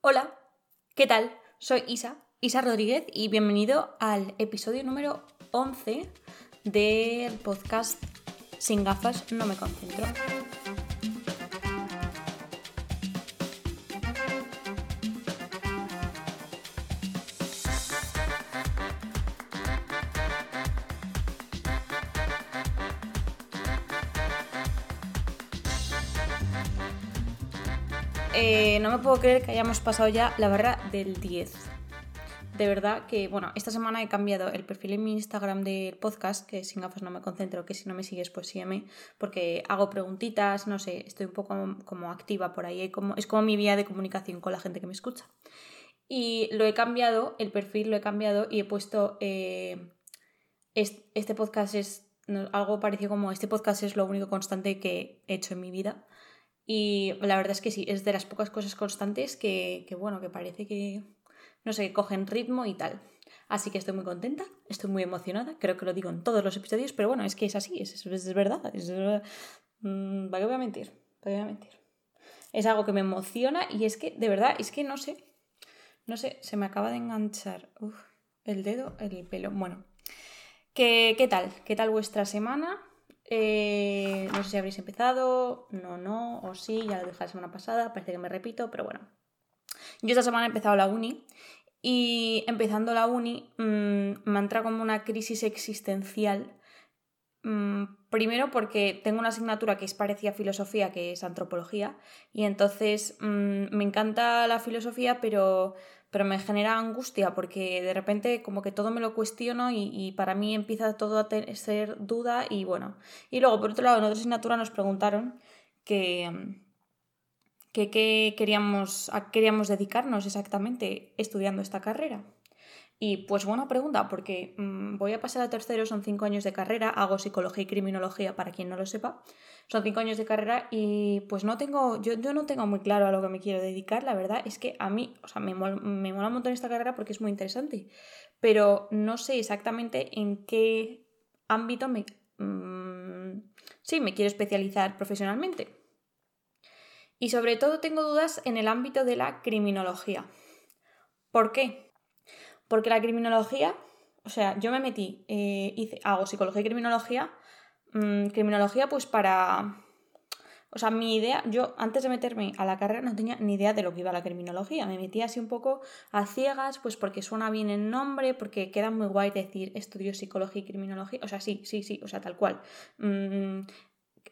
Hola, ¿qué tal? Soy Isa, Isa Rodríguez y bienvenido al episodio número 11 del podcast Sin gafas no me concentro. No me puedo creer que hayamos pasado ya la barra del 10. De verdad que, bueno, esta semana he cambiado el perfil en mi Instagram del podcast, que sin gafas no me concentro, que si no me sigues, pues sígueme, porque hago preguntitas, no sé, estoy un poco como activa por ahí, es como mi vía de comunicación con la gente que me escucha. Y lo he cambiado, el perfil lo he cambiado y he puesto, eh, este podcast es algo parecido como, este podcast es lo único constante que he hecho en mi vida. Y la verdad es que sí, es de las pocas cosas constantes que, que bueno, que parece que, no sé, cogen ritmo y tal. Así que estoy muy contenta, estoy muy emocionada, creo que lo digo en todos los episodios, pero bueno, es que es así, es, es verdad. Es, mm, ¿Para qué voy a mentir? ¿Para qué voy a mentir? Es algo que me emociona y es que, de verdad, es que no sé, no sé, se me acaba de enganchar el dedo, el pelo. Bueno, ¿qué, ¿qué tal? ¿Qué tal vuestra semana? Eh, no sé si habréis empezado, no, no, o sí, ya lo dije la semana pasada, parece que me repito, pero bueno. Yo esta semana he empezado la uni y empezando la uni mmm, me entra como una crisis existencial. Mmm, primero porque tengo una asignatura que es parecida a filosofía, que es antropología, y entonces mmm, me encanta la filosofía, pero pero me genera angustia porque de repente como que todo me lo cuestiono y, para mí empieza todo a ser duda y bueno. Y luego, por otro lado, en otra asignatura nos preguntaron que qué queríamos, a queríamos dedicarnos exactamente estudiando esta carrera. Y pues buena pregunta, porque mmm, voy a pasar a tercero, son cinco años de carrera, hago psicología y criminología para quien no lo sepa. Son cinco años de carrera y pues no tengo, yo, yo no tengo muy claro a lo que me quiero dedicar, la verdad es que a mí, o sea, me me mola un montón esta carrera porque es muy interesante, pero no sé exactamente en qué ámbito me... Mmm, sí, me quiero especializar profesionalmente. Y sobre todo tengo dudas en el ámbito de la criminología. ¿Por qué? Porque la criminología, o sea, yo me metí, eh, hice, hago psicología y criminología, mmm, criminología pues para... O sea, mi idea, yo antes de meterme a la carrera no tenía ni idea de lo que iba la criminología. Me metí así un poco a ciegas, pues porque suena bien el nombre, porque queda muy guay decir estudio psicología y criminología. O sea, sí, sí, sí, o sea, tal cual. Mm,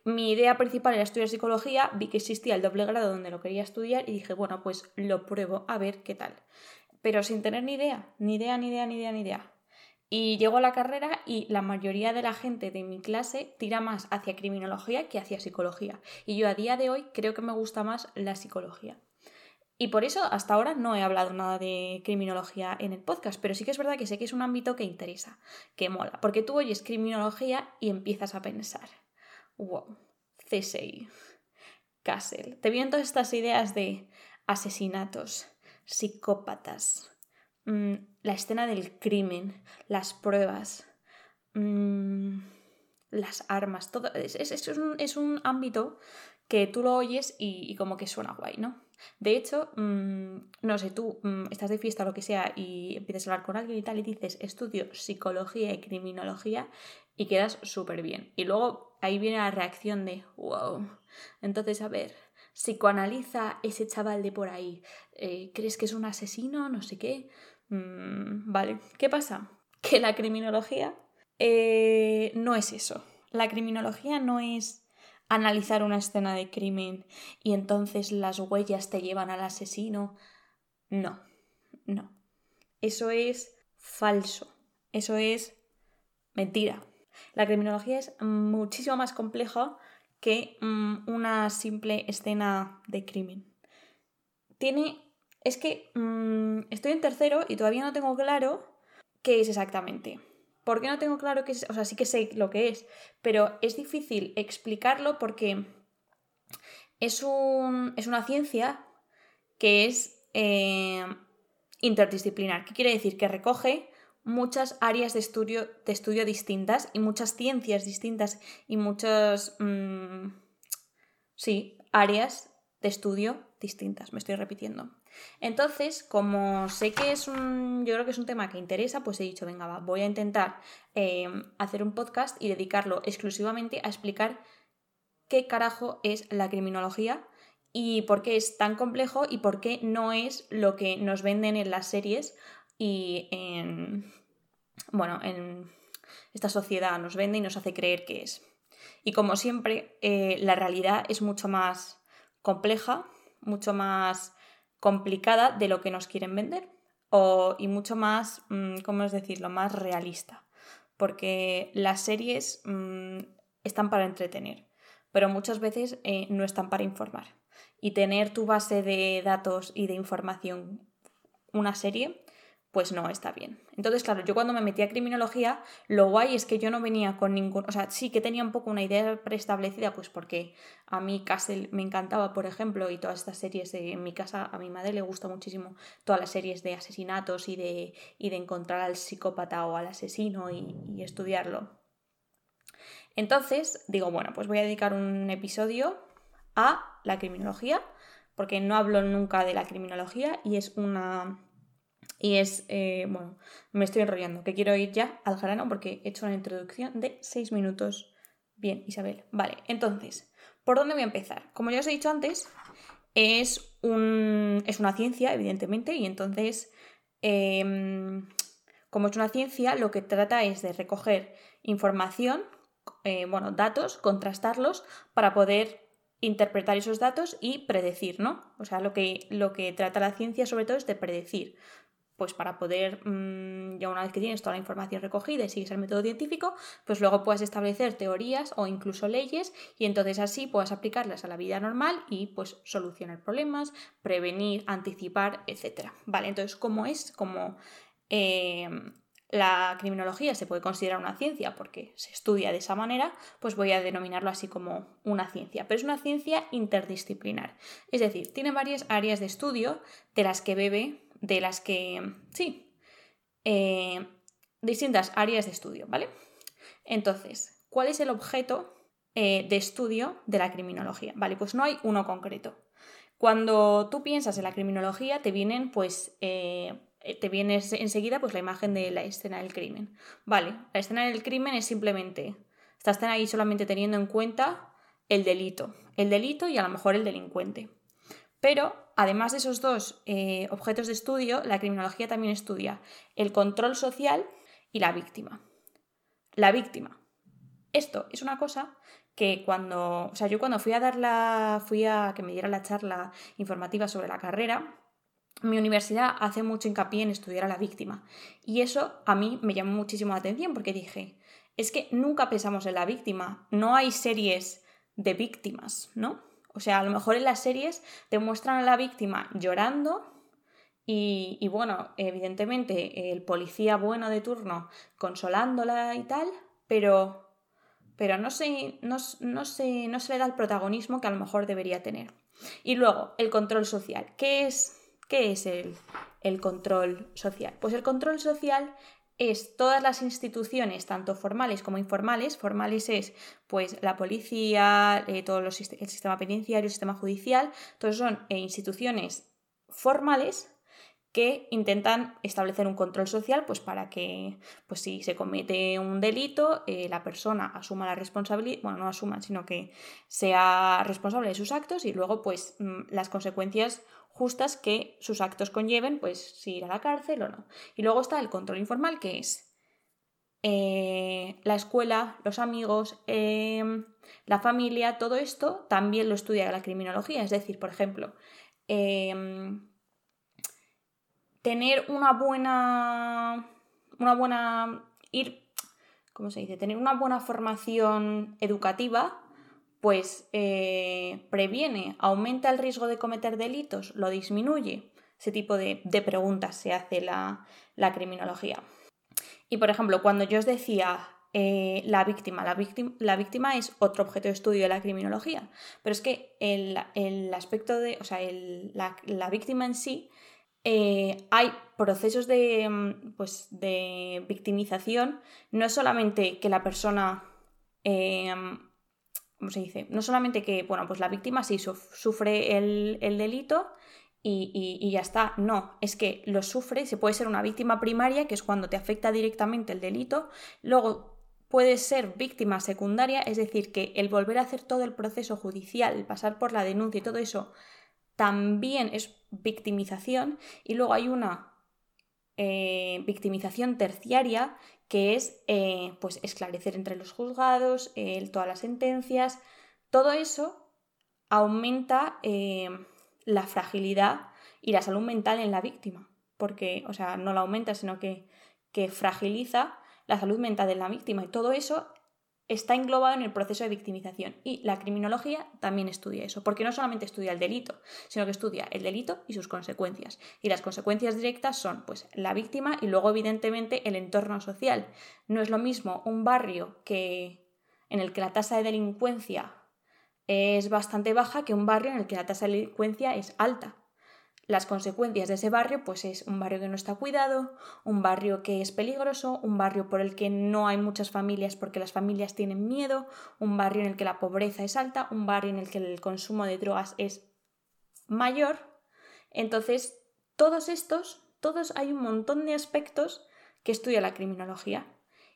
mi idea principal era estudiar psicología, vi que existía el doble grado donde lo quería estudiar y dije, bueno, pues lo pruebo a ver qué tal pero sin tener ni idea, ni idea, ni idea, ni idea, ni idea. Y llego a la carrera y la mayoría de la gente de mi clase tira más hacia criminología que hacia psicología. Y yo a día de hoy creo que me gusta más la psicología. Y por eso hasta ahora no he hablado nada de criminología en el podcast, pero sí que es verdad que sé que es un ámbito que interesa, que mola, porque tú oyes criminología y empiezas a pensar, wow, CSI, Castle, te vienen todas estas ideas de asesinatos, psicópatas, mm, la escena del crimen, las pruebas, mm, las armas, todo. Es, es, un, es, un, ámbito que tú lo oyes y, como que suena guay, ¿no? De hecho, mmm, no sé, tú estás de fiesta o lo que sea y empiezas a hablar con alguien y tal y dices estudio psicología y criminología y quedas súper bien. Y luego ahí viene la reacción de wow. Entonces, a ver, psicoanaliza ese chaval de por ahí. Eh, ¿Crees que es un asesino? No sé qué. Mm, vale, ¿qué pasa? Que la criminología eh, no es eso. La criminología no es analizar una escena de crimen y entonces las huellas te llevan al asesino. No, no. Eso es falso. Eso es mentira. La criminología es muchísimo más compleja que mm, una simple escena de crimen. Tiene. Es que mm, estoy en tercero y todavía no tengo claro qué es exactamente. ¿Por qué no tengo claro qué es? O sea, sí que sé lo que es, pero es difícil explicarlo porque es, un, es una ciencia que es eh, interdisciplinar. ¿Qué quiere decir? Que recoge muchas áreas de estudio, de estudio distintas y muchas ciencias distintas y muchas, mmm, sí, áreas de estudio distintas, me estoy repitiendo. Entonces, como sé que es un, yo creo que es un tema que interesa, pues he dicho, venga, va, voy a intentar eh, hacer un podcast y dedicarlo exclusivamente a explicar qué carajo es la criminología y por qué es tan complejo y por qué no es lo que nos venden en las series y en, bueno, en esta sociedad nos vende y nos hace creer que es. Y como siempre, eh, la realidad es mucho más compleja, mucho más complicada de lo que nos quieren vender o, y mucho más, mm, ¿cómo es decirlo?, más realista. Porque las series mm, están para entretener, pero muchas veces eh, no están para informar. Y tener tu base de datos y de información, una serie, pues no está bien. Entonces, claro, yo cuando me metí a criminología, lo guay es que yo no venía con ningún, o sea, sí que tenía un poco una idea preestablecida, pues porque a mí Castle me encantaba, por ejemplo, y todas estas series de, en mi casa, a mi madre le gusta muchísimo todas las series de asesinatos y de, y de encontrar al psicópata o al asesino y, y estudiarlo. Entonces, digo, bueno, pues voy a dedicar un episodio a la criminología, porque no hablo nunca de la criminología y es una y es, eh, bueno, me estoy enrollando, que quiero ir ya al grano porque he hecho una introducción de 6 minutos. Bien, Isabel. Vale, entonces, ¿por dónde voy a empezar? Como ya os he dicho antes, es, un, es una ciencia, evidentemente, y entonces, em, como es una ciencia, lo que trata es de recoger información, eh, bueno, datos, contrastarlos para poder interpretar esos datos y predecir, ¿no? O sea, lo que, lo que trata la ciencia sobre todo es de predecir pues para poder, mm, ya una vez que tienes toda la información recogida y sigues el método científico, pues luego puedes establecer teorías o incluso leyes y entonces así puedas aplicarlas a la vida normal y pues solucionar problemas, prevenir, anticipar, etc. Vale, entonces como es, como eh, la criminología se puede considerar una ciencia porque se estudia de esa manera, pues voy a denominarlo así como una ciencia, pero es una ciencia interdisciplinar. Es decir, tiene varias áreas de estudio de las que bebe de las que, sí, eh, distintas áreas de estudio, ¿vale? Entonces, ¿cuál es el objeto eh, de estudio de la criminología? Vale, pues no hay uno concreto. Cuando tú piensas en la criminología, te vienen, pues, eh, te viene enseguida, pues, la imagen de la escena del crimen. Vale, la escena del crimen es simplemente, estás ahí solamente teniendo en cuenta el delito, el delito y a lo mejor el delincuente. Pero además de esos dos eh, objetos de estudio, la criminología también estudia el control social y la víctima. La víctima. Esto es una cosa que cuando, o sea, yo cuando fui a dar la, fui a que me diera la charla informativa sobre la carrera, mi universidad hace mucho hincapié en estudiar a la víctima. Y eso a mí me llamó muchísimo la atención porque dije, es que nunca pensamos en la víctima, no hay series de víctimas, ¿no? O sea, a lo mejor en las series te muestran a la víctima llorando y, bueno, evidentemente el policía bueno de turno consolándola y tal, pero, pero no, se, no, no, se, no se le da el protagonismo que a lo mejor debería tener. Y luego, el control social. ¿Qué es, qué es el, el control social? Pues el control social es todas las instituciones, tanto formales como informales. Formales es pues la policía, eh, todo el sistema penitenciario, el sistema judicial, todos son eh, instituciones formales que intentan establecer un control social pues para que pues si se comete un delito eh, la persona asuma la responsabilidad bueno no asuma sino que sea responsable de sus actos y luego pues mm, las consecuencias justas que sus actos conlleven, pues si ir a la cárcel o no. Y luego está el control informal, que es eh, la escuela, los amigos, em, la familia, todo esto también lo estudia la criminología. Es decir, por ejemplo, em, tener una buena. una buena. ir. ¿cómo se dice? Tener una buena formación educativa pues eh, previene, aumenta el riesgo de cometer delitos, lo disminuye. Ese tipo de, preguntas se hace la, criminología. Y por ejemplo, cuando yo os decía eh, la, víctima, la, víctima, es otro objeto de estudio de la criminología, pero es que el, aspecto de, o sea, la, víctima en sí, eh, hay procesos de, pues, de victimización, no es solamente que la persona ¿cómo se dice? No solamente que, bueno, pues la víctima sí sufre el, delito y, y, ya está. No, es que lo sufre, se puede ser una víctima primaria, que es cuando te afecta directamente el delito. Luego puede ser víctima secundaria, es decir, que el volver a hacer todo el proceso judicial, el pasar por la denuncia y todo eso, también es victimización. Y luego hay una eh, victimización terciaria, que es eh, pues esclarecer entre los juzgados, todas las sentencias. Todo eso aumenta eh, la fragilidad y la salud mental en la víctima. Porque, o sea, no la aumenta, sino que, que fragiliza la salud mental de la víctima. Y todo eso está englobado en el proceso de victimización. Y la criminología también estudia eso, porque no solamente estudia el delito, sino que estudia el delito y sus consecuencias. Y las consecuencias directas son pues la víctima y luego evidentemente el entorno social. No es lo mismo un barrio que en el que la tasa de delincuencia es bastante baja que un barrio en el que la tasa de delincuencia es alta las consecuencias de ese barrio pues es un barrio que no está cuidado, un barrio que es peligroso, un barrio por el que no hay muchas familias porque las familias tienen miedo, un barrio en el que la pobreza es alta, un barrio en el que el consumo de drogas es mayor. Entonces, todos estos, todos hay un montón de aspectos que estudia la criminología.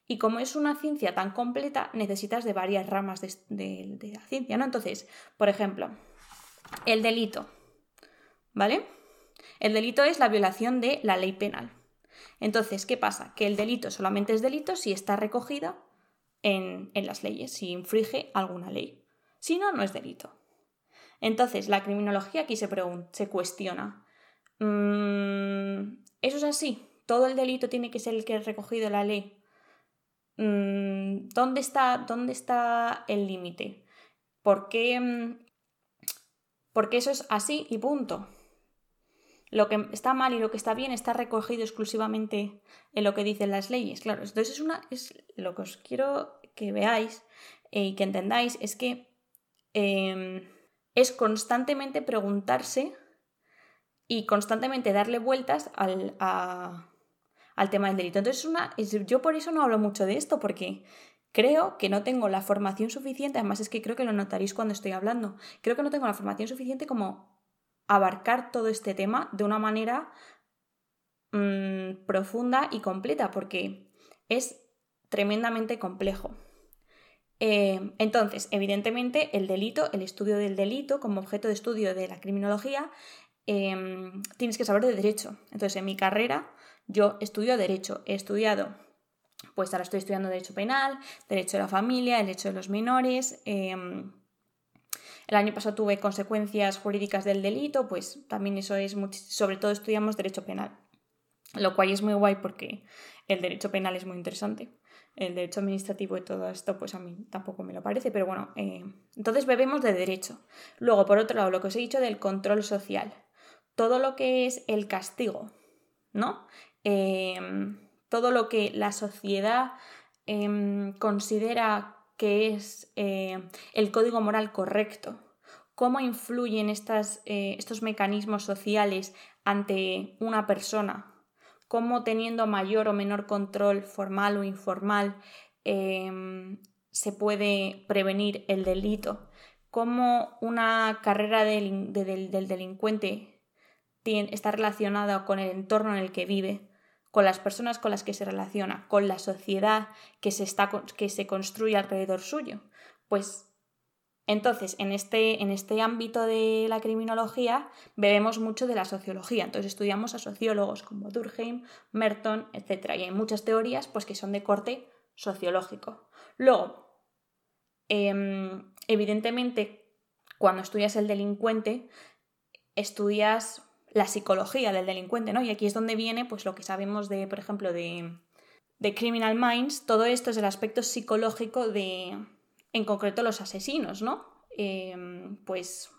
Y como es una ciencia tan completa, necesitas de varias ramas de, de la ciencia, ¿no? Entonces, por ejemplo, el delito, ¿vale? El delito es la violación de la ley penal. Entonces, ¿qué pasa? Que el delito solamente es delito si está recogido en, las leyes, si infringe alguna ley. Si no, no es delito. Entonces, la criminología aquí se, se cuestiona. Mm, ¿Eso es así? ¿Todo el delito tiene que ser el que es recogido en la ley? Mm, ¿dónde, está, ¿Dónde está el límite? ¿Por qué, mm, porque eso es así y punto? Lo que está mal y lo que está bien está recogido exclusivamente en lo que dicen las leyes. Claro, entonces es una. Es lo que os quiero que veáis eh, y que entendáis es que em, es constantemente preguntarse y constantemente darle vueltas al, al tema del delito. Entonces, una, yo por eso no hablo mucho de esto, porque creo que no tengo la formación suficiente, además es que creo que lo notaréis cuando estoy hablando, creo que no tengo la formación suficiente como abarcar todo este tema de una manera mm, profunda y completa, porque es tremendamente complejo. Eh, entonces, evidentemente, el delito, el estudio del delito como objeto de estudio de la criminología, em, tienes que saber de derecho. Entonces, en mi carrera, yo estudio derecho. He estudiado, pues ahora estoy estudiando derecho penal, derecho de la familia, derecho de los menores. Em, el año pasado tuve consecuencias jurídicas del delito, pues también eso es, sobre todo estudiamos derecho penal, lo cual es muy guay porque el derecho penal es muy interesante. El derecho administrativo y todo esto, pues a mí tampoco me lo parece, pero bueno, eh, entonces bebemos de derecho. Luego, por otro lado, lo que os he dicho del control social, todo lo que es el castigo, ¿no? Em, todo lo que la sociedad em, considera que es eh, el código moral correcto, cómo influyen eh, estos mecanismos sociales ante una persona, cómo teniendo mayor o menor control formal o informal em, se puede prevenir el delito, cómo una carrera del, del delincuente está relacionada con el entorno en el que vive, con las personas con las que se relaciona, con la sociedad que se, está, que se construye alrededor suyo. Pues entonces, en este, en este ámbito de la criminología, bebemos mucho de la sociología. Entonces, estudiamos a sociólogos como Durkheim, Merton, etc. Y hay muchas teorías pues, que son de corte sociológico. Luego, em, evidentemente, cuando estudias el delincuente, estudias la psicología del delincuente, ¿no? Y aquí es donde viene, pues, lo que sabemos de, por ejemplo, de, Criminal Minds. Todo esto es el aspecto psicológico de, en concreto, los asesinos, ¿no? Em, pues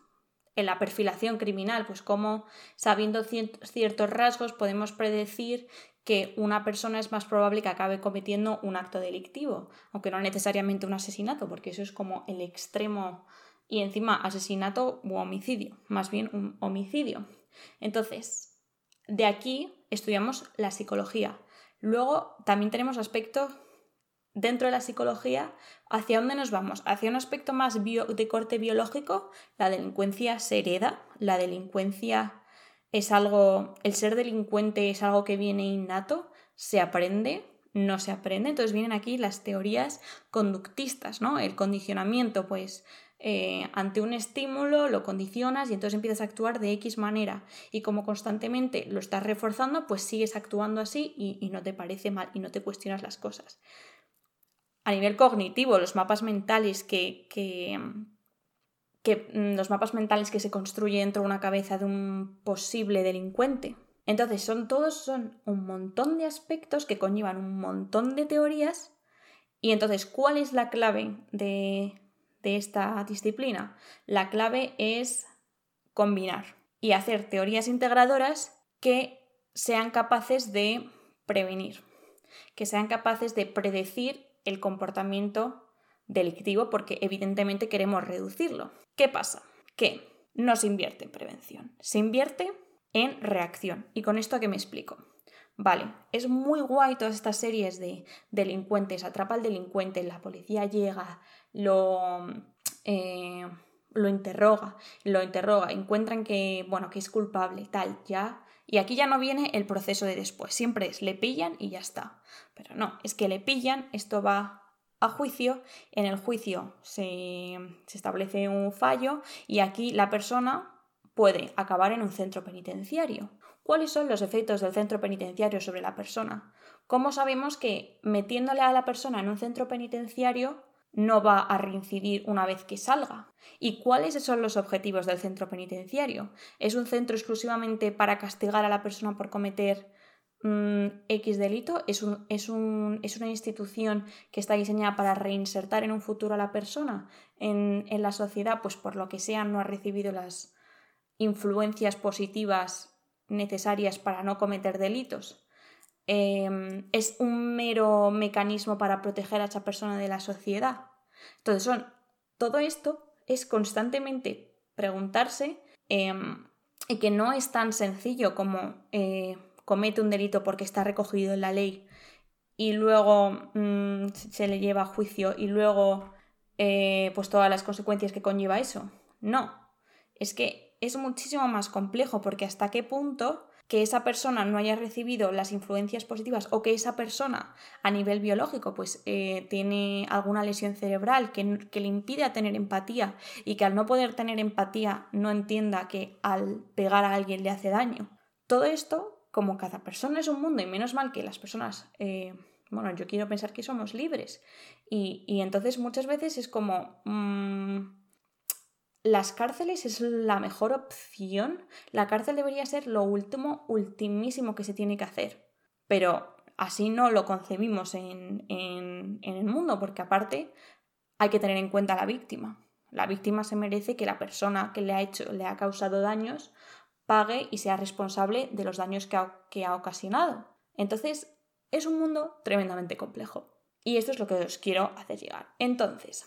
en la perfilación criminal, pues como sabiendo ciertos rasgos podemos predecir que una persona es más probable que acabe cometiendo un acto delictivo, aunque no necesariamente un asesinato, porque eso es como el extremo y encima asesinato u homicidio, más bien un homicidio. Entonces, de aquí estudiamos la psicología. Luego también tenemos aspectos dentro de la psicología, ¿hacia dónde nos vamos? ¿Hacia un aspecto más de corte biológico? La delincuencia se hereda, la delincuencia es algo, el ser delincuente es algo que viene innato, se aprende, no se aprende. Entonces vienen aquí las teorías conductistas, ¿no? El condicionamiento, pues eh, ante un estímulo lo condicionas y entonces empiezas a actuar de X manera y como constantemente lo estás reforzando, pues sigues actuando así y, no te parece mal y no te cuestionas las cosas. A nivel cognitivo, los mapas mentales que, que, que mm, los mapas mentales que se construyen dentro de una cabeza de un posible delincuente. Entonces, son todos son un montón de aspectos que conllevan un montón de teorías. Y entonces, ¿cuál es la clave de, de esta disciplina. La clave es combinar y hacer teorías integradoras que sean capaces de prevenir, que sean capaces de predecir el comportamiento delictivo porque evidentemente queremos reducirlo. ¿Qué pasa? Que no se invierte en prevención, se invierte en reacción. ¿Y con esto a qué me explico? Vale, es muy guay todas estas series de delincuentes, atrapa al delincuente, la policía llega, lo, eh, lo interroga, lo interroga, encuentran que, bueno, que es culpable, tal, ya. Y aquí ya no viene el proceso de después, siempre es le pillan y ya está. Pero no, es que le pillan, esto va a juicio, en el juicio se, se establece un fallo y aquí la persona puede acabar en un centro penitenciario. ¿Cuáles son los efectos del centro penitenciario sobre la persona? ¿Cómo sabemos que metiéndole a la persona en un centro penitenciario no va a reincidir una vez que salga. ¿Y cuáles son los objetivos del centro penitenciario? ¿Es un centro exclusivamente para castigar a la persona por cometer mm, X delito? ¿Es, es, una institución que está diseñada para reinsertar en un futuro a la persona en, en la sociedad? Pues por lo que sea no ha recibido las influencias positivas necesarias para no cometer delitos. Em, es un mero mecanismo para proteger a esa persona de la sociedad. Entonces, son, todo esto es constantemente preguntarse em, y que no es tan sencillo como eh, comete un delito porque está recogido en la ley y luego mm, se le lleva a juicio y luego eh, pues todas las consecuencias que conlleva eso. No, es que es muchísimo más complejo porque hasta qué punto que esa persona no haya recibido las influencias positivas o que esa persona a nivel biológico pues eh, tiene alguna lesión cerebral que, que, le impide tener empatía y que al no poder tener empatía no entienda que al pegar a alguien le hace daño. Todo esto, como cada persona es un mundo y menos mal que las personas, eh, bueno, yo quiero pensar que somos libres y, y entonces muchas veces es como... Mm, las cárceles es la mejor opción. La cárcel debería ser lo último, ultimísimo que se tiene que hacer. Pero así no lo concebimos en, en, el mundo, porque aparte hay que tener en cuenta a la víctima. La víctima se merece que la persona que le ha hecho, le ha causado daños, pague y sea responsable de los daños que ha, que ha ocasionado. Entonces, es un mundo tremendamente complejo. Y esto es lo que os quiero hacer llegar. Entonces,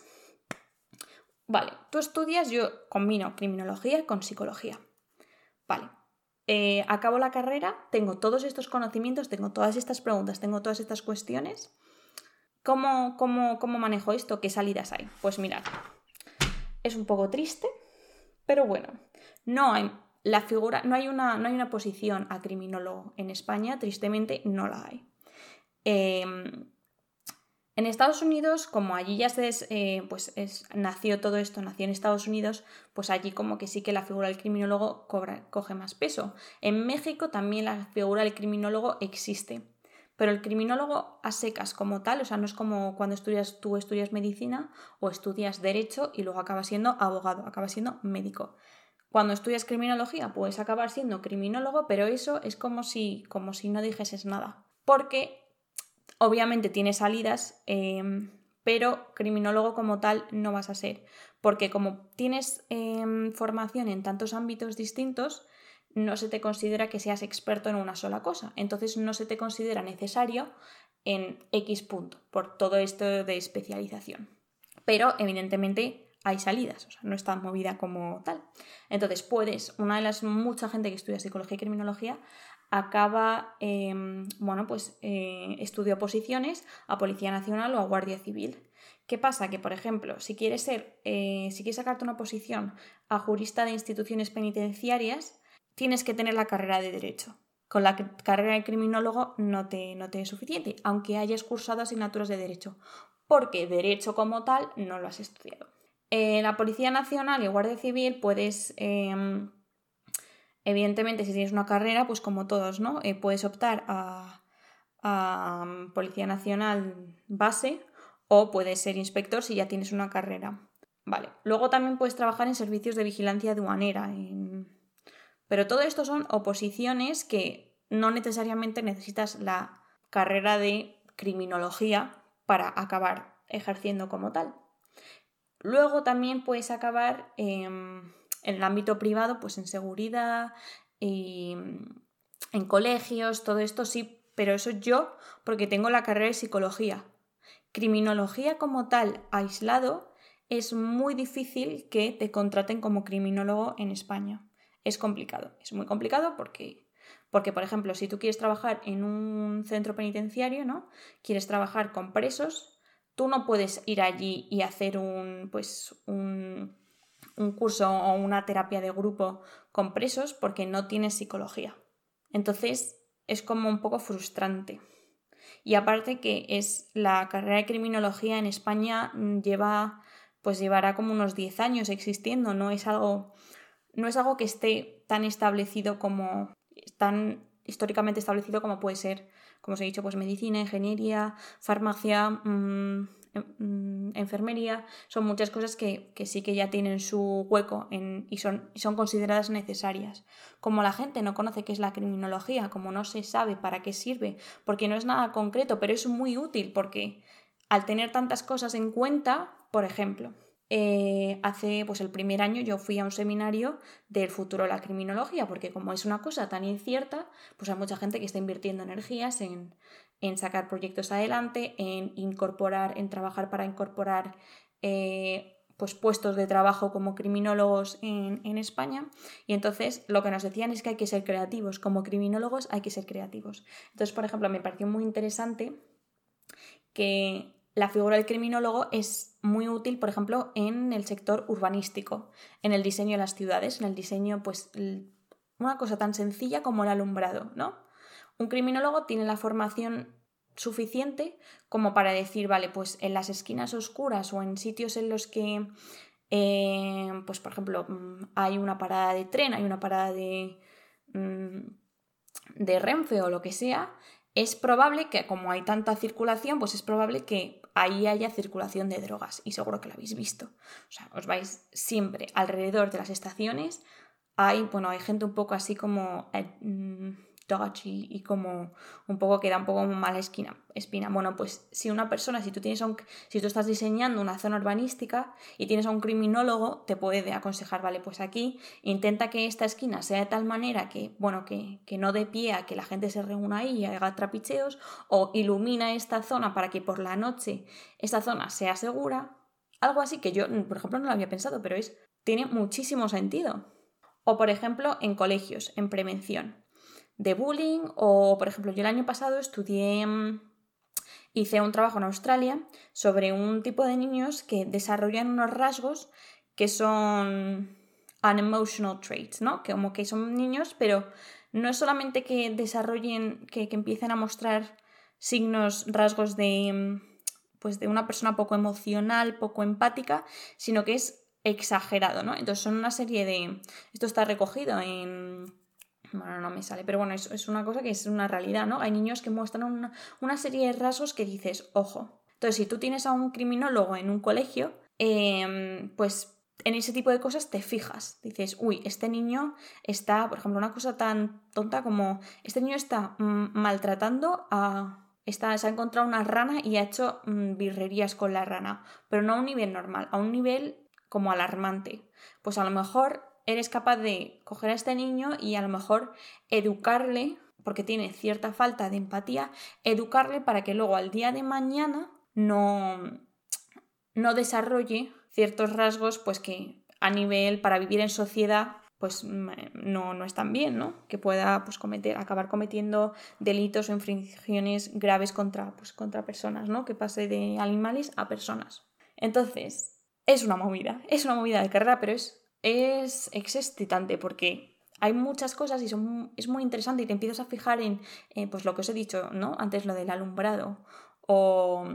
Vale, tú estudias, yo combino criminología con psicología. Vale, eh, acabo la carrera, tengo todos estos conocimientos, tengo todas estas preguntas, tengo todas estas cuestiones. ¿Cómo, cómo, cómo manejo esto? ¿Qué salidas hay? Pues mirad, es un poco triste, pero bueno, no hay la figura, no hay una, no hay una posición a criminólogo en España, tristemente no la hay. Eh, en Estados Unidos, como allí ya se eh, pues nació todo esto, nació en Estados Unidos, pues allí como que sí que la figura del criminólogo coge más peso. En México también la figura del criminólogo existe, pero el criminólogo a secas como tal, o sea, no es como cuando estudias, tú estudias medicina o estudias derecho y luego acabas siendo abogado, acabas siendo médico. Cuando estudias criminología puedes acabar siendo criminólogo, pero eso es como si, como si no dijeses nada. Porque Obviamente tiene salidas, em, pero criminólogo como tal no vas a ser, porque como tienes em, formación en tantos ámbitos distintos, no se te considera que seas experto en una sola cosa, entonces no se te considera necesario en X punto por todo esto de especialización. Pero evidentemente hay salidas, o sea, no está movida como tal. Entonces puedes, una de las mucha gente que estudia psicología y criminología, acaba, em, bueno, pues eh, estudia oposiciones a Policía Nacional o a Guardia Civil. ¿Qué pasa? Que, por ejemplo, si quieres ser, eh, si quieres sacarte una posición a jurista de instituciones penitenciarias, tienes que tener la carrera de Derecho. Con la carrera de criminólogo no te, no te es suficiente, aunque hayas cursado asignaturas de Derecho, porque Derecho como tal no lo has estudiado. En la Policía Nacional y Guardia Civil puedes, em, evidentemente, si tienes una carrera, pues como todos, ¿no? Eh, puedes optar a, a Policía Nacional base o puedes ser inspector si ya tienes una carrera. Vale. Luego también puedes trabajar en servicios de vigilancia aduanera. Pero todo esto son oposiciones que no necesariamente necesitas la carrera de criminología para acabar ejerciendo como tal. Luego también puedes acabar en el ámbito privado, pues en seguridad, y en colegios, todo esto sí, pero eso yo porque tengo la carrera de psicología. Criminología como tal, aislado, es muy difícil que te contraten como criminólogo en España. Es complicado, es muy complicado porque, porque, por ejemplo, si tú quieres trabajar en un centro penitenciario, ¿no? Quieres trabajar con presos, tú no puedes ir allí y hacer un, pues, un, un curso o una terapia de grupo con presos porque no tienes psicología. Entonces, es como un poco frustrante. Y aparte que es la carrera de criminología en España mm, lleva pues llevará como unos 10 años existiendo, no es algo no es algo que esté tan establecido como tan históricamente establecido como puede ser, como os he dicho, pues medicina, ingeniería, farmacia, mm, enfermería, son muchas cosas que, sí que ya tienen su hueco y, son, son consideradas necesarias. Como la gente no conoce qué es la criminología, como no se sabe para qué sirve, porque no es nada concreto, pero es muy útil porque al tener tantas cosas en cuenta, por ejemplo, eh, hace pues el primer año yo fui a un seminario del futuro de la criminología, porque como es una cosa tan incierta, pues hay mucha gente que está invirtiendo energías en, en sacar proyectos adelante, en incorporar, en trabajar para incorporar eh, pues puestos de trabajo como criminólogos en, en, España. Y entonces lo que nos decían es que hay que ser creativos. Como criminólogos hay que ser creativos. Entonces, por ejemplo, me pareció muy interesante que la figura del criminólogo es muy útil, por ejemplo, en el sector urbanístico, en el diseño de las ciudades, en el diseño, pues, una cosa tan sencilla como el alumbrado, ¿no? Un criminólogo tiene la formación suficiente como para decir, vale, pues en las esquinas oscuras o en sitios en los que, eh, pues por ejemplo, mm, hay una parada de tren, hay una parada de, mm, de Renfe o lo que sea, es probable que, como hay tanta circulación, pues es probable que ahí haya circulación de drogas y seguro que lo habéis visto. O sea, os vais siempre alrededor de las estaciones. Hay, bueno, hay gente un poco así como eh, mm, y como un poco que da un poco mala esquina, espina. Bueno, pues si una persona, si tú tienes un, si tú estás diseñando una zona urbanística y tienes a un criminólogo, te puede aconsejar, vale, pues aquí intenta que esta esquina sea de tal manera que, bueno, que, que no dé pie a que la gente se reúna ahí y haga trapicheos, o ilumina esta zona para que por la noche esta zona sea segura. Algo así que yo, por ejemplo, no lo había pensado, pero es, tiene muchísimo sentido. O, por ejemplo, en colegios, en prevención de bullying o, por ejemplo, yo el año pasado estudié, mm, hice un trabajo en Australia sobre un tipo de niños que desarrollan unos rasgos que son unemotional traits, ¿no? Que como que son niños, pero no es solamente que desarrollen, que, que empiecen a mostrar signos, rasgos de, mm, pues de una persona poco emocional, poco empática, sino que es exagerado, ¿no? Entonces son una serie de... Esto está recogido en bueno, no me sale, pero bueno, es, es, una cosa que es una realidad, ¿no? Hay niños que muestran una, serie de rasgos que dices, ojo. Entonces, si tú tienes a un criminólogo en un colegio, em, pues en ese tipo de cosas te fijas. Dices, uy, este niño está, por ejemplo, una cosa tan tonta como, este niño está mm, maltratando a... Está, se ha encontrado una rana y ha hecho mm, birrerías con la rana, pero no a un nivel normal, a un nivel como alarmante. Pues a lo mejor eres capaz de coger a este niño y a lo mejor educarle, porque tiene cierta falta de empatía, educarle para que luego al día de mañana no, no desarrolle ciertos rasgos pues que a nivel para vivir en sociedad pues mm, no, no están bien, ¿no? Que pueda pues, cometer, acabar cometiendo delitos o infracciones graves contra, pues, contra personas, ¿no? Que pase de animales a personas. Entonces, es una movida, es una movida de carrera, pero es, es, excitante porque hay muchas cosas y es muy interesante y te empiezas a fijar en eh, pues lo que os he dicho, ¿no? Antes lo del alumbrado o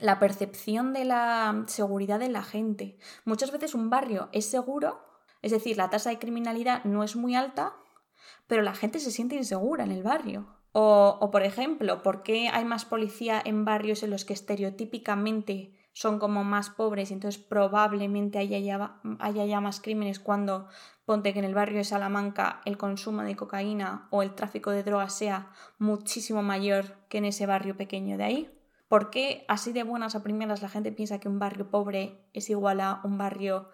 la percepción de la seguridad de la gente. Muchas veces un barrio es seguro, es decir, la tasa de criminalidad no es muy alta, pero la gente se siente insegura en el barrio. O, o por ejemplo, ¿por qué hay más policía en barrios en los que estereotípicamente son como más pobres y entonces probablemente haya ya, haya ya más crímenes cuando ponte que en el barrio de Salamanca el consumo de cocaína o el tráfico de drogas sea muchísimo mayor que en ese barrio pequeño de ahí. ¿Por qué así de buenas a primeras la gente piensa que un barrio pobre es igual a un barrio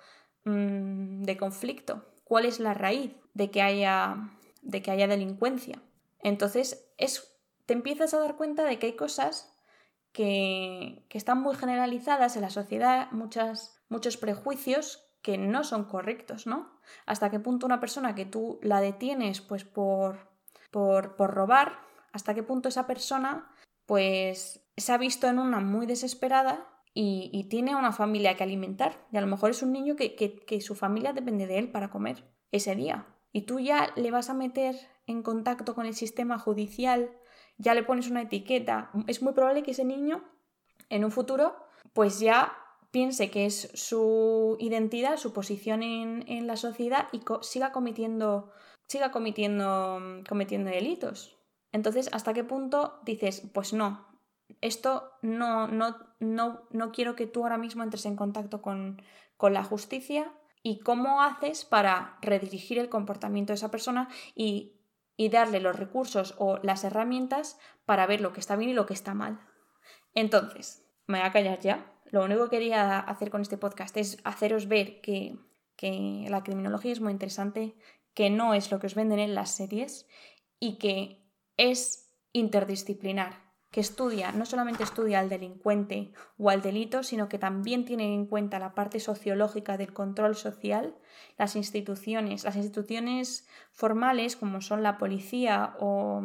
mm, de conflicto? ¿Cuál es la raíz de que haya, de que haya delincuencia? Entonces es, te empiezas a dar cuenta de que hay cosas que, están muy generalizadas en la sociedad, muchas, muchos prejuicios que no son correctos, ¿no? Hasta qué punto una persona que tú la detienes pues por, por, por robar, hasta qué punto esa persona pues se ha visto en una muy desesperada y, tiene una familia que alimentar. Y a lo mejor es un niño que, que, su familia depende de él para comer ese día. Y tú ya le vas a meter en contacto con el sistema judicial ya le pones una etiqueta, es muy probable que ese niño en un futuro pues ya piense que es su identidad, su posición en, la sociedad y siga cometiendo, siga cometiendo, cometiendo delitos. Entonces, ¿hasta qué punto dices, pues no, esto no, no, no, no quiero que tú ahora mismo entres en contacto con, con la justicia? ¿Y cómo haces para redirigir el comportamiento de esa persona y y darle los recursos o las herramientas para ver lo que está bien y lo que está mal. Entonces, me voy a callar ya. Lo único que quería hacer con este podcast es haceros ver que, que la criminología es muy interesante, que no es lo que os venden en las series y que es interdisciplinar que estudia, no solamente estudia al delincuente o al delito, sino que también tiene en cuenta la parte sociológica del control social, las instituciones, las instituciones formales como son la policía o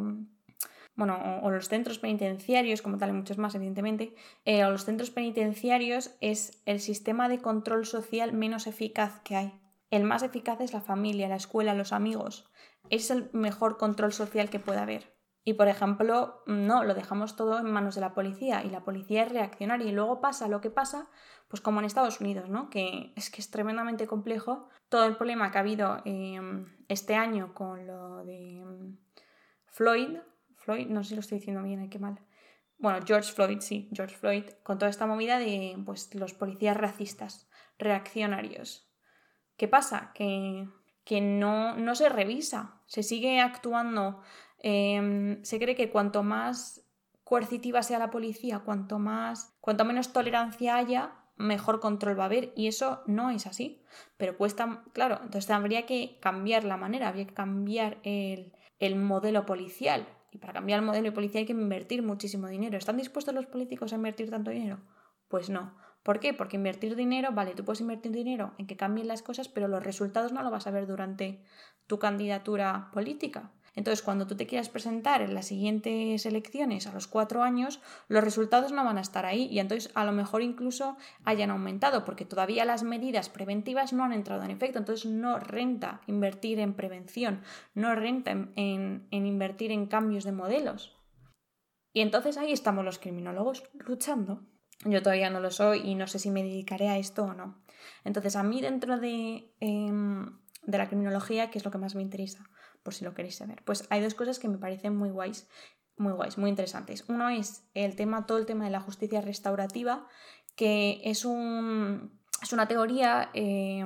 bueno, o, los centros penitenciarios, como tal, y muchos más, evidentemente, eh, o los centros penitenciarios es el sistema de control social menos eficaz que hay. El más eficaz es la familia, la escuela, los amigos. Es el mejor control social que puede haber. Y por ejemplo, no, lo dejamos todo en manos de la policía y la policía es reaccionaria y luego pasa lo que pasa, pues como en Estados Unidos, ¿no? Que es que es tremendamente complejo todo el problema que ha habido em, este año con lo de em, Floyd, Floyd, no sé si lo estoy diciendo bien, qué mal. Bueno, George Floyd, sí, George Floyd, con toda esta movida de pues, los policías racistas, reaccionarios. ¿Qué pasa? Que, que no, no se revisa, se sigue actuando Em, se cree que cuanto más coercitiva sea la policía, cuanto más, cuanto menos tolerancia haya, mejor control va a haber y eso no es así. Pero cuesta, claro, entonces habría que cambiar la manera, habría que cambiar el, el modelo policial. Y para cambiar el modelo policial hay que invertir muchísimo dinero. ¿Están dispuestos los políticos a invertir tanto dinero? Pues no. ¿Por qué? Porque invertir dinero, vale, tú puedes invertir dinero en que cambien las cosas, pero los resultados no lo vas a ver durante tu candidatura política. Entonces, cuando tú te quieras presentar en las siguientes elecciones a los cuatro años, los resultados no van a estar ahí y entonces a lo mejor incluso hayan aumentado porque todavía las medidas preventivas no han entrado en efecto. Entonces, no renta invertir en prevención, no renta en, invertir en cambios de modelos. Y entonces ahí estamos los criminólogos luchando. Yo todavía no lo soy y no sé si me dedicaré a esto o no. Entonces, a mí dentro de, em, de la criminología, ¿qué es lo que más me interesa? Por si lo queréis saber. Pues hay dos cosas que me parecen muy guays, muy guays, muy interesantes. Uno es el tema, todo el tema de la justicia restaurativa, que es, un, es una teoría eh,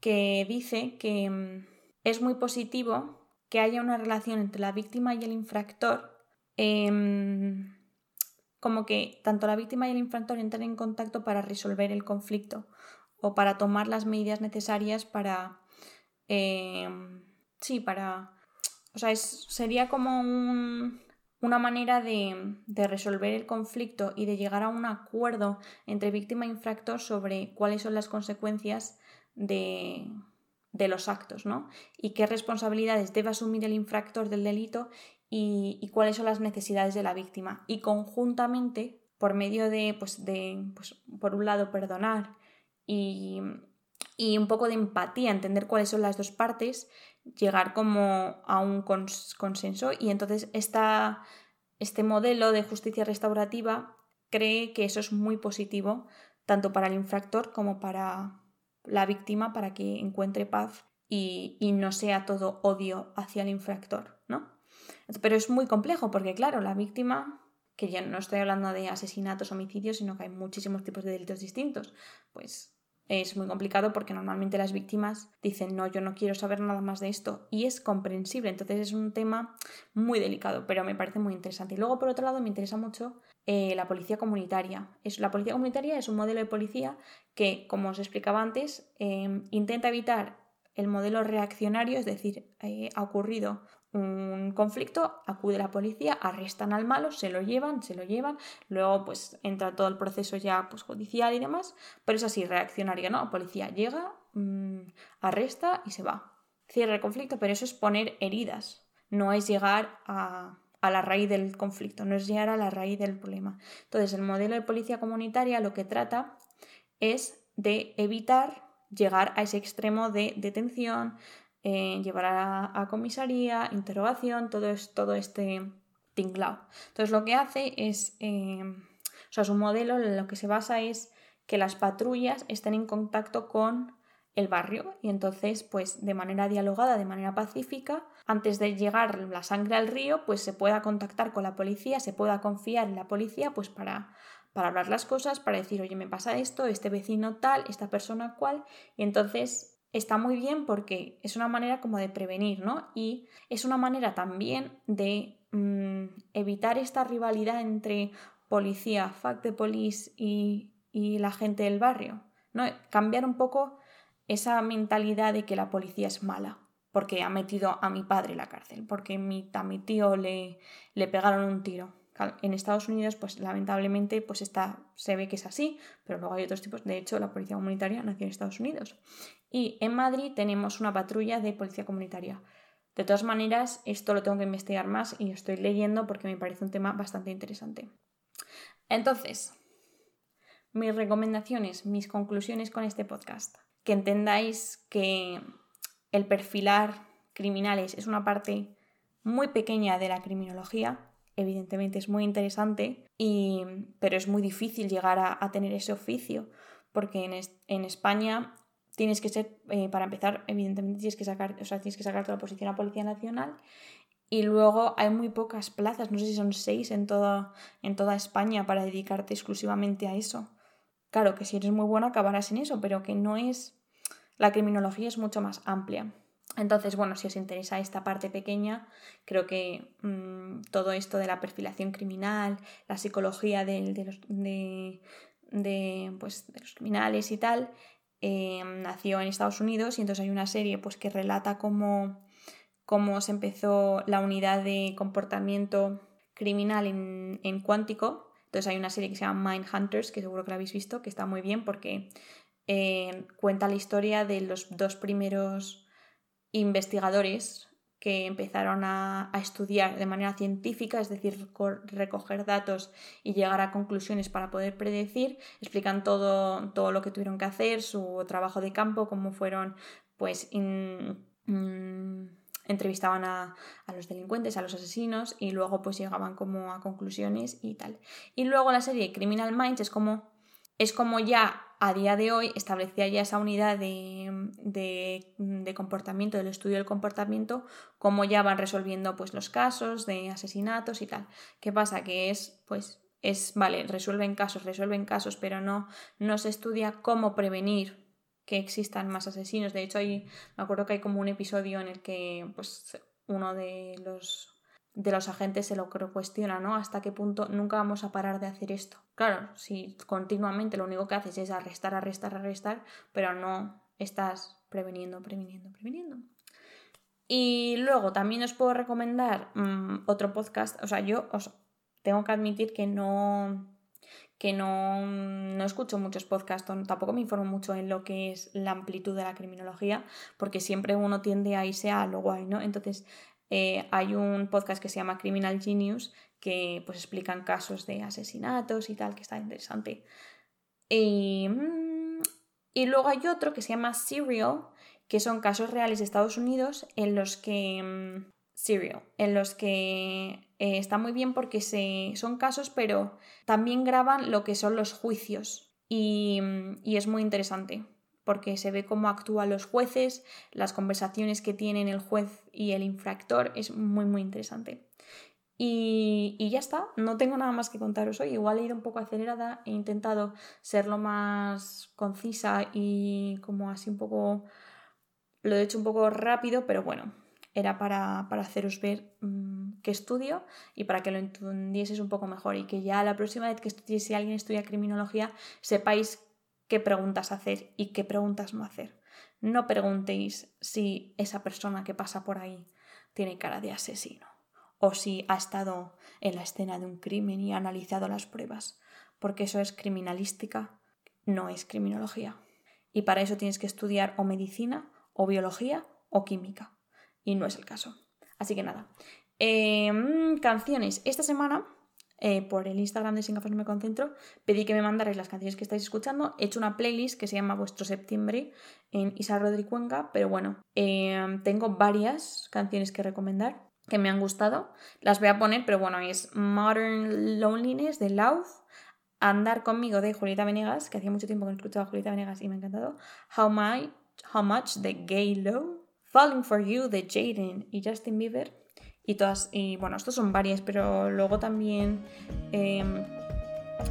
que dice que mm, es muy positivo que haya una relación entre la víctima y el infractor, em, como que tanto la víctima y el infractor entren en contacto para resolver el conflicto o para tomar las medidas necesarias para em, Sí, para... O sea, sería como una manera de, resolver el conflicto y de llegar a un acuerdo entre víctima e infractor sobre cuáles son las consecuencias de, de los actos, ¿no? Y qué responsabilidades debe asumir el infractor del delito y, cuáles son las necesidades de la víctima. Y conjuntamente, por medio de, pues, de pues, por un lado, perdonar y, y un poco de empatía, entender cuáles son las dos partes, llegar como a un consenso y entonces este modelo de justicia restaurativa cree que eso es muy positivo tanto para el infractor como para la víctima para que encuentre paz y, y no sea todo odio hacia el infractor, ¿no? Pero es muy complejo porque, claro, la víctima, que ya no estoy hablando de asesinatos, homicidios, sino que hay muchísimos tipos de delitos distintos, pues es muy complicado porque normalmente las víctimas dicen no, yo no quiero saber nada más de esto y es comprensible, entonces es un tema muy delicado, pero me parece muy interesante. Y luego por otro lado me interesa mucho eh, la policía comunitaria. Es, la policía comunitaria es un modelo de policía que, como os explicaba antes, eh, intenta evitar el modelo reaccionario, es decir, eh, ha ocurrido un conflicto, acude la policía, arrestan al malo, se lo llevan, se lo llevan, luego pues entra todo el proceso ya pues judicial y demás, pero es así, reaccionario, ¿no? La policía llega, mm, arresta y se va. Cierra el conflicto, pero eso es poner heridas, no es llegar a, a la raíz del conflicto, no es llegar a la raíz del problema. Entonces, el modelo de policía comunitaria lo que trata es de evitar llegar a ese extremo de detención, eh, llevar a, comisaría, interrogación, todo, es, todo este tinglao. Entonces lo que hace es, eh, o sea, su modelo lo que se basa es que las patrullas estén en contacto con el barrio y entonces pues de manera dialogada, de manera pacífica, antes de llegar la sangre al río, pues se pueda contactar con la policía, se pueda confiar en la policía pues para, para hablar las cosas, para decir, oye, me pasa esto, este vecino tal, esta persona cual, y entonces está muy bien porque es una manera como de prevenir, ¿no? Y es una manera también de mm, evitar esta rivalidad entre policía, fact de police y, y la gente del barrio, ¿no? Cambiar un poco esa mentalidad de que la policía es mala porque ha metido a mi padre en la cárcel, porque mi, a mi tío le, le pegaron un tiro. En Estados Unidos, pues lamentablemente, pues está, se ve que es así, pero luego hay otros tipos. De hecho, la policía comunitaria nació en Estados Unidos. Y en Madrid tenemos una patrulla de policía comunitaria. De todas maneras, esto lo tengo que investigar más y estoy leyendo porque me parece un tema bastante interesante. Entonces, mis recomendaciones, mis conclusiones con este podcast. Que entendáis que el perfilar criminales es una parte muy pequeña de la criminología evidentemente es muy interesante, y, pero es muy difícil llegar a, tener ese oficio, porque en, España tienes que ser, eh, para empezar, evidentemente tienes que sacar, o sea, tienes que sacarte la oposición a Policía Nacional y luego hay muy pocas plazas, no sé si son seis en toda, en toda España para dedicarte exclusivamente a eso. Claro que si eres muy bueno acabarás en eso, pero que no es... La criminología es mucho más amplia. Entonces, bueno, si os interesa esta parte pequeña, creo que mm, todo esto de la perfilación criminal, la psicología de, los, pues, de, los, criminales y tal, eh, nació en Estados Unidos y entonces hay una serie pues, que relata cómo, cómo se empezó la unidad de comportamiento criminal en, en cuántico. Entonces hay una serie que se llama Mind Hunters, que seguro que la habéis visto, que está muy bien porque eh, cuenta la historia de los dos primeros investigadores que empezaron a, estudiar de manera científica, es decir, recoger datos y llegar a conclusiones para poder predecir, explican todo, todo lo que tuvieron que hacer, su trabajo de campo, cómo fueron, pues, mm, entrevistaban a, a, los delincuentes, a los asesinos y luego pues llegaban como a conclusiones y tal. Y luego la serie Criminal Minds es como, es como ya a día de hoy establecía ya esa unidad de, comportamiento, del estudio del comportamiento, cómo ya van resolviendo pues, los casos de asesinatos y tal. ¿Qué pasa? Que es, pues, es, vale, resuelven casos, resuelven casos, pero no, no se estudia cómo prevenir que existan más asesinos. De hecho, hay, me acuerdo que hay como un episodio en el que pues, uno de los de los agentes se lo cuestiona, ¿no? ¿Hasta qué punto nunca vamos a parar de hacer esto? Claro, si continuamente lo único que haces es arrestar, arrestar, arrestar, pero no estás preveniendo, preveniendo, preveniendo. Y luego también os puedo recomendar mm, otro podcast, o sea, yo os tengo que admitir que no, que no, no, escucho muchos podcasts, tampoco me informo mucho en lo que es la amplitud de la criminología, porque siempre uno tiende a irse a lo guay, ¿no? Entonces, eh, hay un podcast que se llama Criminal Genius, que pues explican casos de asesinatos y tal, que está interesante. Y, mm, luego hay otro que se llama Serial, que son casos reales de Estados Unidos en los que... Mm, serial, en los que eh, está muy bien porque se, son casos, pero también graban lo que son los juicios. Y, mm, y es muy interesante porque se ve cómo actúan los jueces, las conversaciones que tienen el juez y el infractor, es muy muy interesante. Y, y, ya está, no tengo nada más que contaros hoy. Igual he ido un poco acelerada, he intentado ser lo más concisa y como así un poco... Lo he hecho un poco rápido, pero bueno, era para, haceros ver mm, qué estudio y para que lo entendieseis un poco mejor y que ya la próxima vez que estudiéis, alguien estudia criminología, sepáis qué preguntas hacer y qué preguntas no hacer. No preguntéis si esa persona que pasa por ahí tiene cara de asesino o si ha estado en la escena de un crimen y ha analizado las pruebas, porque eso es criminalística, no es criminología. Y para eso tienes que estudiar o medicina, o biología, o química y no es el caso. Así que nada. Em, canciones. Esta semana, eh, por el Instagram de Sin No Me Concentro, pedí que me mandarais las canciones que estáis escuchando. He hecho una playlist que se llama Vuestro Septiembre en Isa Cuenca, pero bueno, em, tengo varias canciones que recomendar que me han gustado. Las voy a poner, pero bueno, es Modern Loneliness de Love, Andar conmigo de Julieta Venegas, que hacía mucho tiempo que no escuchaba Julieta Venegas y me ha encantado. How, My, How Much de Gay Low, Falling for You de Jaden y Justin Bieber y todas, y bueno, estos son varias, pero luego también, em,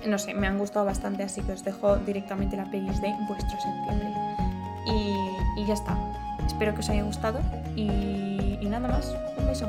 no sé, me han gustado bastante, así que os dejo directamente la playlist de vuestro septiembre. Y, y ya está. Espero que os haya gustado y, nada más. Un beso.